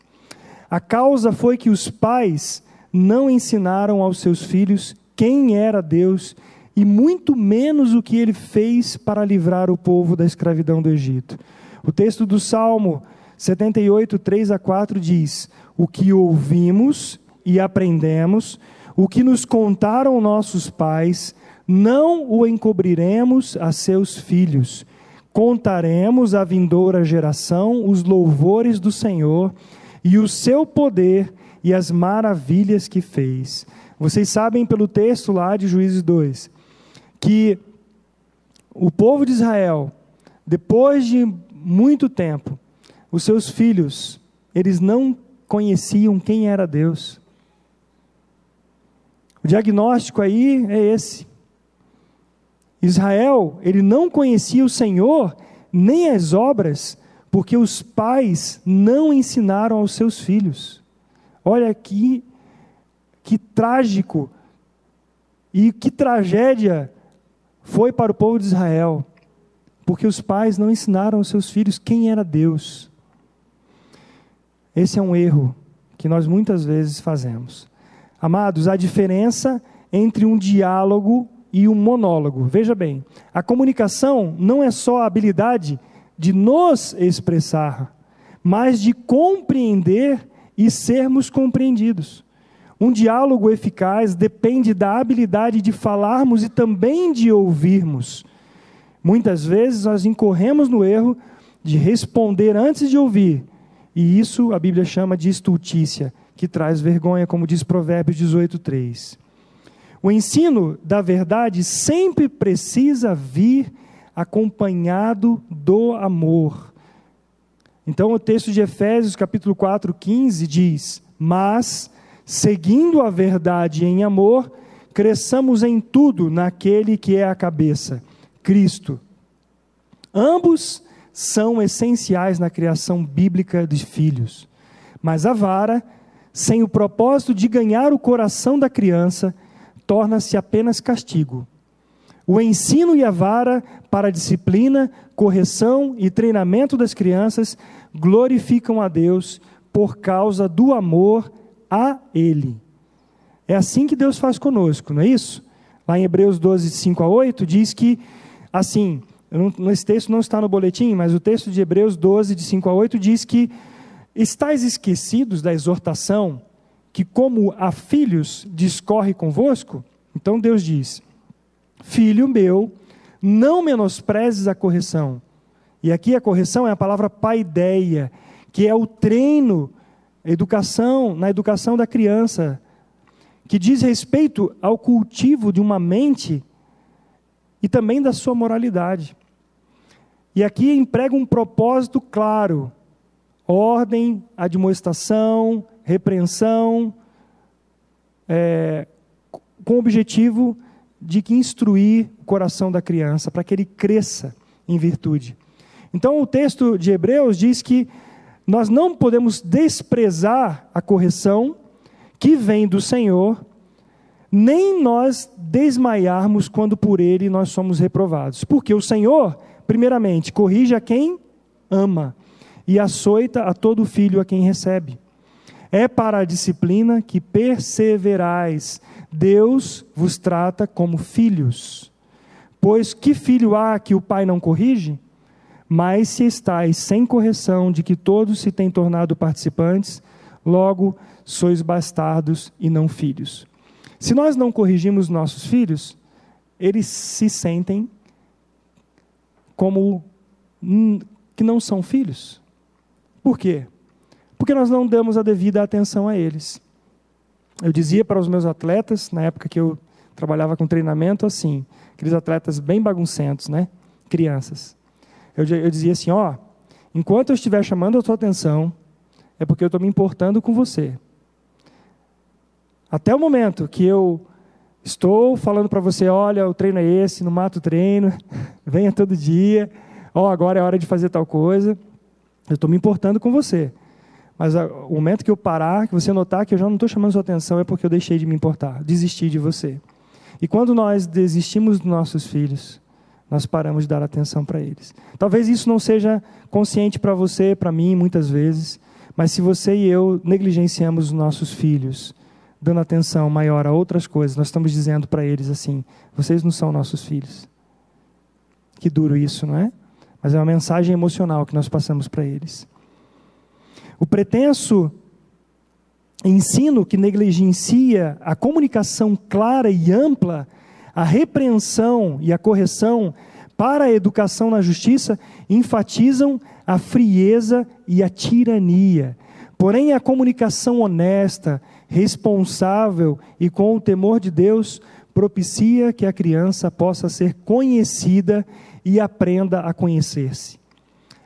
A causa foi que os pais não ensinaram aos seus filhos quem era Deus e muito menos o que ele fez para livrar o povo da escravidão do Egito. O texto do Salmo 78, 3 a 4 diz: O que ouvimos e aprendemos, o que nos contaram nossos pais, não o encobriremos a seus filhos. Contaremos à vindoura geração os louvores do Senhor e o seu poder e as maravilhas que fez. Vocês sabem pelo texto lá de Juízes 2 que o povo de Israel, depois de muito tempo, os seus filhos, eles não conheciam quem era Deus. O diagnóstico aí é esse. Israel, ele não conhecia o Senhor, nem as obras, porque os pais não ensinaram aos seus filhos. Olha que, que trágico e que tragédia foi para o povo de Israel, porque os pais não ensinaram aos seus filhos quem era Deus. Esse é um erro que nós muitas vezes fazemos. Amados, a diferença entre um diálogo e um monólogo. Veja bem, a comunicação não é só a habilidade de nos expressar, mas de compreender e sermos compreendidos. Um diálogo eficaz depende da habilidade de falarmos e também de ouvirmos. Muitas vezes nós incorremos no erro de responder antes de ouvir, e isso a Bíblia chama de estultícia, que traz vergonha, como diz Provérbios 18:3. O ensino da verdade sempre precisa vir acompanhado do amor. Então, o texto de Efésios, capítulo 4, 15, diz: Mas, seguindo a verdade em amor, cresçamos em tudo naquele que é a cabeça, Cristo. Ambos são essenciais na criação bíblica de filhos. Mas a vara, sem o propósito de ganhar o coração da criança, torna-se apenas castigo. O ensino e a vara para a disciplina, correção e treinamento das crianças glorificam a Deus por causa do amor a Ele. É assim que Deus faz conosco, não é isso? Lá em Hebreus 12, 5 a 8, diz que, assim, não, esse texto não está no boletim, mas o texto de Hebreus 12, de 5 a 8, diz que estáis esquecidos da exortação que, como a filhos, discorre convosco? Então Deus diz: Filho meu, não menosprezes a correção. E aqui a correção é a palavra paideia, que é o treino, educação, na educação da criança, que diz respeito ao cultivo de uma mente e também da sua moralidade. E aqui emprega um propósito claro: ordem, admoestação, repreensão, é, com o objetivo de que instruir o coração da criança, para que ele cresça em virtude. Então, o texto de Hebreus diz que nós não podemos desprezar a correção que vem do Senhor, nem nós desmaiarmos quando por ele nós somos reprovados. Porque o Senhor, primeiramente, corrige a quem ama e açoita a todo filho a quem recebe. É para a disciplina que perseverais. Deus vos trata como filhos. Pois que filho há que o pai não corrige? Mas se estáis sem correção de que todos se têm tornado participantes, logo sois bastardos e não filhos. Se nós não corrigimos nossos filhos, eles se sentem como que não são filhos. Por quê? Porque nós não damos a devida atenção a eles. Eu dizia para os meus atletas, na época que eu trabalhava com treinamento, assim, aqueles atletas bem baguncentos, né? Crianças. Eu, eu dizia assim: ó, enquanto eu estiver chamando a sua atenção, é porque eu estou me importando com você. Até o momento que eu estou falando para você: olha, o treino é esse, não mata o treino, venha todo dia, ó, agora é hora de fazer tal coisa. Eu estou me importando com você. Mas o momento que eu parar, que você notar que eu já não estou chamando sua atenção, é porque eu deixei de me importar, desisti de você. E quando nós desistimos dos nossos filhos, nós paramos de dar atenção para eles. Talvez isso não seja consciente para você, para mim, muitas vezes, mas se você e eu negligenciamos os nossos filhos, dando atenção maior a outras coisas, nós estamos dizendo para eles assim: vocês não são nossos filhos. Que duro isso, não é? Mas é uma mensagem emocional que nós passamos para eles. O pretenso ensino que negligencia a comunicação clara e ampla, a repreensão e a correção para a educação na justiça enfatizam a frieza e a tirania. Porém, a comunicação honesta, responsável e com o temor de Deus propicia que a criança possa ser conhecida e aprenda a conhecer-se.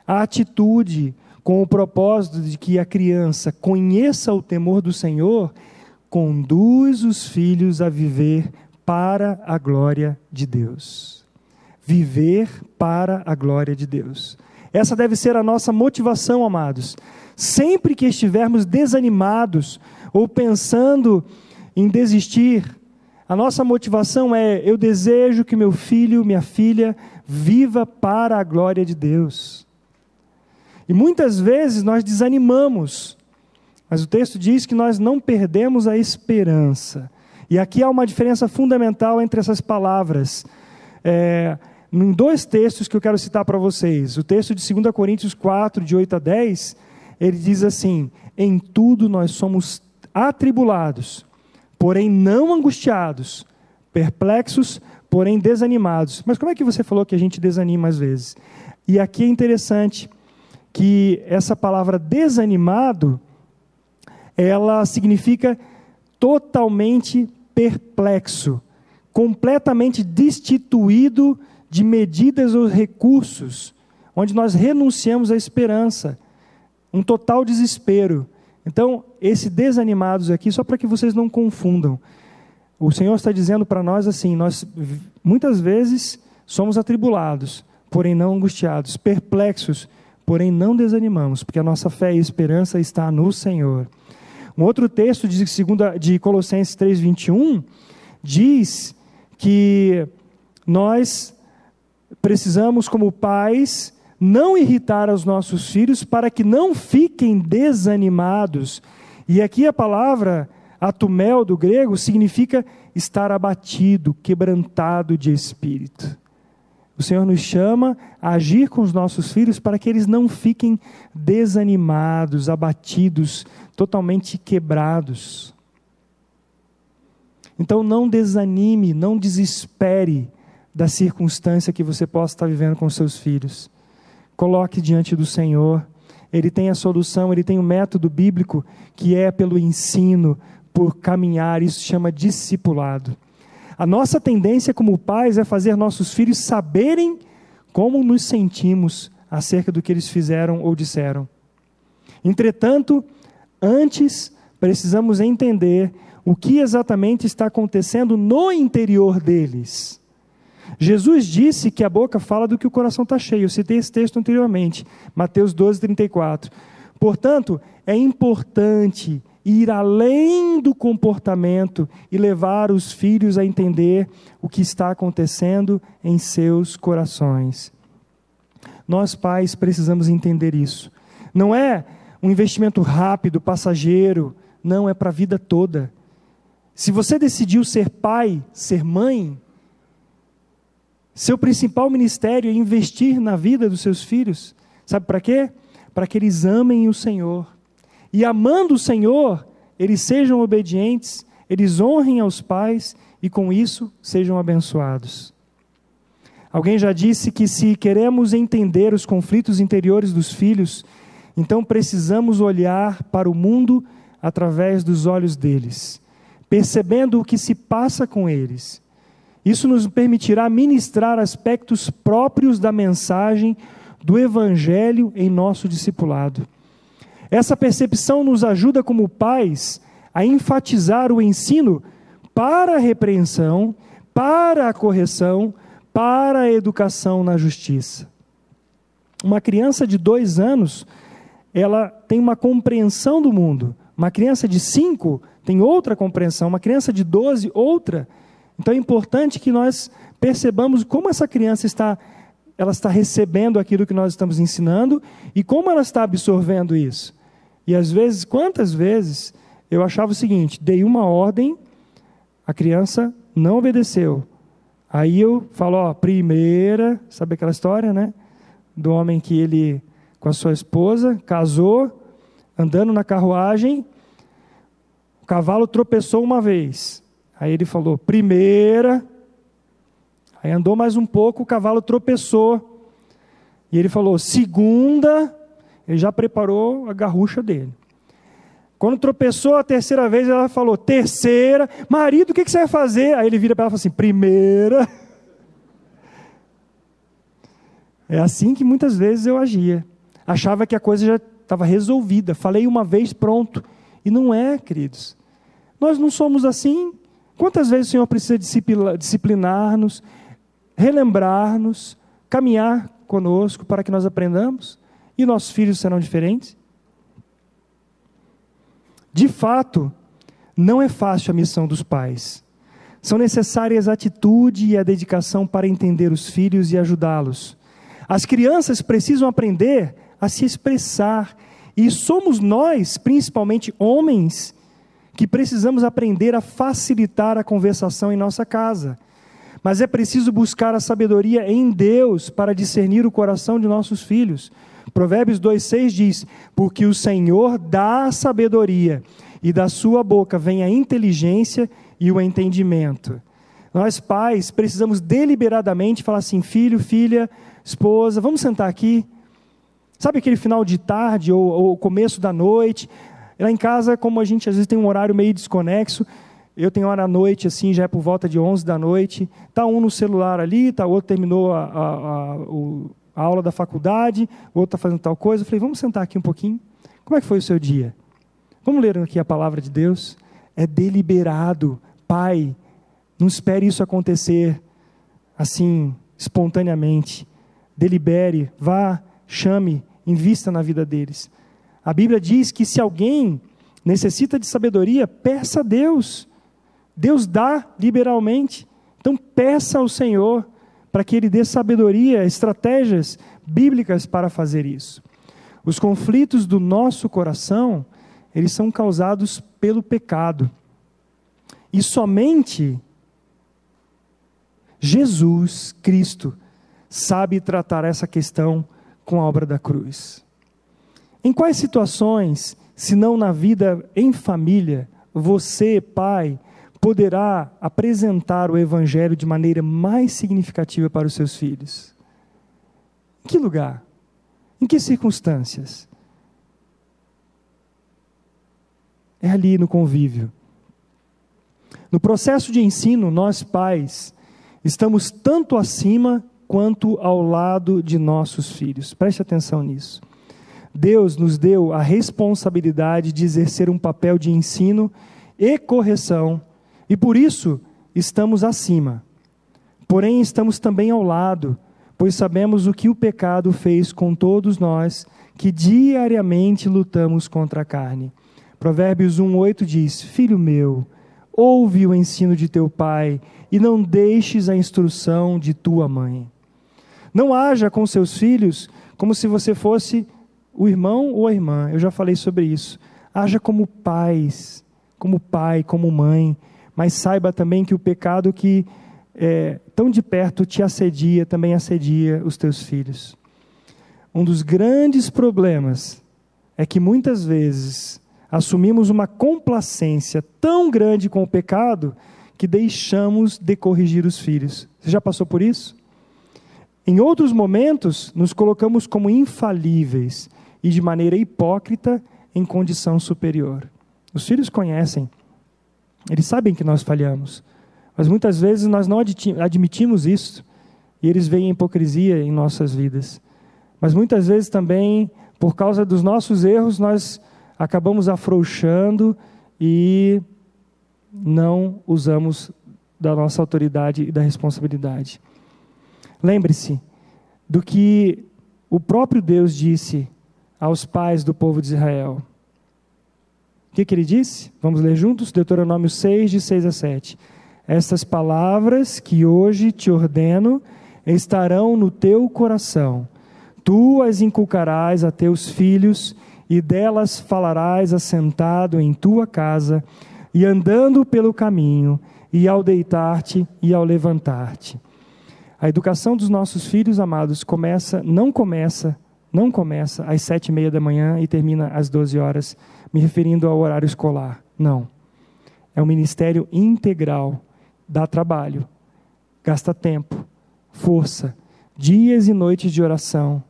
A atitude, com o propósito de que a criança conheça o temor do Senhor, conduz os filhos a viver para a glória de Deus. Viver para a glória de Deus. Essa deve ser a nossa motivação, amados. Sempre que estivermos desanimados ou pensando em desistir, a nossa motivação é: eu desejo que meu filho, minha filha, viva para a glória de Deus. E muitas vezes nós desanimamos, mas o texto diz que nós não perdemos a esperança. E aqui há uma diferença fundamental entre essas palavras. É, em dois textos que eu quero citar para vocês. O texto de 2 Coríntios 4, de 8 a 10, ele diz assim: Em tudo nós somos atribulados, porém não angustiados, perplexos, porém desanimados. Mas como é que você falou que a gente desanima às vezes? E aqui é interessante que essa palavra desanimado, ela significa totalmente perplexo, completamente destituído de medidas ou recursos, onde nós renunciamos à esperança, um total desespero. Então, esse desanimados aqui, só para que vocês não confundam, o Senhor está dizendo para nós assim: nós muitas vezes somos atribulados, porém não angustiados, perplexos, porém não desanimamos, porque a nossa fé e esperança está no Senhor. Um outro texto de, segunda, de Colossenses 3,21 diz que nós precisamos, como pais, não irritar os nossos filhos para que não fiquem desanimados. E aqui a palavra atumel do grego significa estar abatido, quebrantado de espírito. O Senhor nos chama a agir com os nossos filhos para que eles não fiquem desanimados, abatidos, totalmente quebrados. Então não desanime, não desespere da circunstância que você possa estar vivendo com seus filhos. Coloque diante do Senhor. Ele tem a solução, ele tem o um método bíblico que é pelo ensino, por caminhar, isso chama discipulado. A nossa tendência como pais é fazer nossos filhos saberem como nos sentimos acerca do que eles fizeram ou disseram. Entretanto, antes precisamos entender o que exatamente está acontecendo no interior deles. Jesus disse que a boca fala do que o coração está cheio. Eu citei esse texto anteriormente, Mateus 12, 34. Portanto, é importante ir além do comportamento e levar os filhos a entender o que está acontecendo em seus corações. Nós, pais, precisamos entender isso. Não é um investimento rápido, passageiro, não, é para a vida toda. Se você decidiu ser pai, ser mãe, seu principal ministério é investir na vida dos seus filhos. Sabe para quê? Para que eles amem o Senhor e amando o Senhor, eles sejam obedientes, eles honrem aos pais e com isso sejam abençoados. Alguém já disse que se queremos entender os conflitos interiores dos filhos, então precisamos olhar para o mundo através dos olhos deles, percebendo o que se passa com eles. Isso nos permitirá ministrar aspectos próprios da mensagem do Evangelho em nosso discipulado. Essa percepção nos ajuda, como pais, a enfatizar o ensino para a repreensão, para a correção, para a educação na justiça. Uma criança de dois anos, ela tem uma compreensão do mundo. Uma criança de cinco tem outra compreensão. Uma criança de doze, outra. Então é importante que nós percebamos como essa criança está, ela está recebendo aquilo que nós estamos ensinando e como ela está absorvendo isso. E às vezes, quantas vezes eu achava o seguinte: dei uma ordem, a criança não obedeceu. Aí eu falo, ó, primeira, sabe aquela história, né? Do homem que ele, com a sua esposa, casou, andando na carruagem, o cavalo tropeçou uma vez. Aí ele falou, primeira. Aí andou mais um pouco, o cavalo tropeçou. E ele falou, segunda. Ele já preparou a garrucha dele. Quando tropeçou a terceira vez, ela falou: terceira, marido, o que, você vai fazer? Aí ele vira para ela e fala assim: primeira. É assim que muitas vezes eu agia. Achava que a coisa já estava resolvida. Falei uma vez, pronto. E não é, queridos. Nós não somos assim. Quantas vezes o Senhor precisa disciplinar-nos, relembrar-nos, caminhar conosco para que nós aprendamos e nossos filhos serão diferentes? De fato, não é fácil a missão dos pais. São necessárias a atitude e a dedicação para entender os filhos e ajudá-los. As crianças precisam aprender a se expressar, e somos nós, principalmente homens, que precisamos aprender a facilitar a conversação em nossa casa. Mas é preciso buscar a sabedoria em Deus para discernir o coração de nossos filhos. Provérbios 2,6 diz: Porque o Senhor dá a sabedoria, e da sua boca vem a inteligência e o entendimento. Nós, pais, precisamos deliberadamente falar assim: filho, filha, esposa, vamos sentar aqui. Sabe aquele final de tarde ou, ou começo da noite? Lá em casa, como a gente às vezes tem um horário meio desconexo, eu tenho hora à noite, assim, já é por volta de 11 da noite. Está um no celular ali, tá, outro terminou a, a, a, a aula da faculdade, o outro está fazendo tal coisa. Eu falei, vamos sentar aqui um pouquinho. Como é que foi o seu dia? Vamos ler aqui a palavra de Deus? É deliberado. Pai, não espere isso acontecer assim, espontaneamente. Delibere, vá, chame, invista na vida deles. A Bíblia diz que se alguém necessita de sabedoria, peça a Deus. Deus dá liberalmente. Então peça ao Senhor para que Ele dê sabedoria, estratégias bíblicas para fazer isso. Os conflitos do nosso coração, eles são causados pelo pecado. E somente Jesus Cristo sabe tratar essa questão com a obra da cruz. Em quais situações, se não na vida em família, você, pai, poderá apresentar o Evangelho de maneira mais significativa para os seus filhos? Em que lugar? Em que circunstâncias? É ali no convívio. No processo de ensino, nós pais estamos tanto acima quanto ao lado de nossos filhos. Preste atenção nisso. Deus nos deu a responsabilidade de exercer um papel de ensino e correção e por isso estamos acima. Porém, estamos também ao lado, pois sabemos o que o pecado fez com todos nós que diariamente lutamos contra a carne. Provérbios 1:8 diz: Filho meu, ouve o ensino de teu pai e não deixes a instrução de tua mãe. Não haja com seus filhos como se você fosse o irmão ou a irmã. Eu já falei sobre isso. Haja como pais, como pai, como mãe mas saiba também que o pecado que é, tão de perto te assedia, também assedia os teus filhos. Um dos grandes problemas é que muitas vezes assumimos uma complacência tão grande com o pecado que deixamos de corrigir os filhos. Você já passou por isso? Em outros momentos, nos colocamos como infalíveis e de maneira hipócrita em condição superior. Os filhos conhecem eles sabem que nós falhamos. Mas muitas vezes nós não admitimos isso. E eles veem hipocrisia em nossas vidas. Mas muitas vezes também, por causa dos nossos erros, nós acabamos afrouxando e não usamos da nossa autoridade e da responsabilidade. Lembre-se do que o próprio Deus disse aos pais do povo de Israel. O que, que ele disse? Vamos ler juntos? Deuteronômio 6, de 6 a 7. Estas palavras que hoje te ordeno estarão no teu coração. Tu as inculcarás a teus filhos, e delas falarás assentado em tua casa, e andando pelo caminho, e ao deitar-te e ao levantar-te. A educação dos nossos filhos amados começa, não começa, não começa às sete e meia da manhã e termina às doze horas me referindo ao horário escolar. Não. É um ministério integral. Dá trabalho, gasta tempo, força, dias e noites de oração.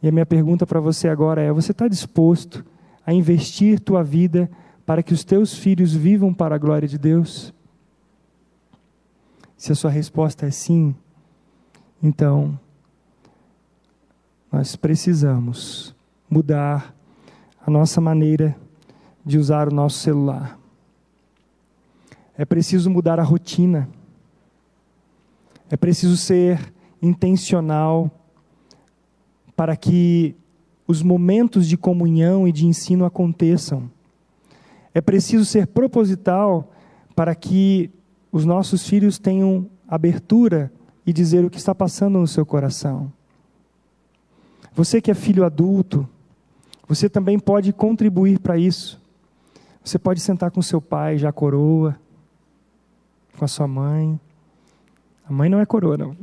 E a minha pergunta para você agora é: você está disposto a investir tua vida para que os teus filhos vivam para a glória de Deus? Se a sua resposta é sim, então nós precisamos mudar a nossa maneira de usar o nosso celular. É preciso mudar a rotina. É preciso ser intencional para que os momentos de comunhão e de ensino aconteçam. É preciso ser proposital para que os nossos filhos tenham abertura e dizer o que está passando no seu coração. Você que é filho adulto, você também pode contribuir para isso. Você pode sentar com seu pai, já coroa, com a sua mãe. A mãe não é coroa, não.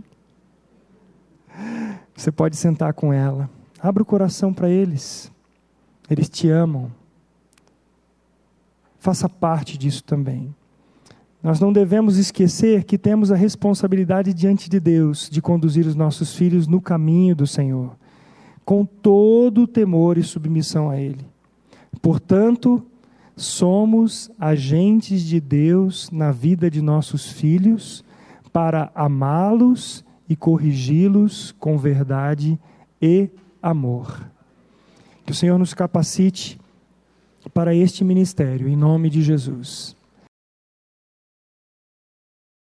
Você pode sentar com ela. Abra o coração para eles. Eles te amam. Faça parte disso também. Nós não devemos esquecer que temos a responsabilidade diante de Deus de conduzir os nossos filhos no caminho do Senhor, com todo o temor e submissão a Ele. Portanto, somos agentes de Deus na vida de nossos filhos para amá-los e corrigi-los com verdade e amor. Que o Senhor nos capacite para este ministério, em nome de Jesus.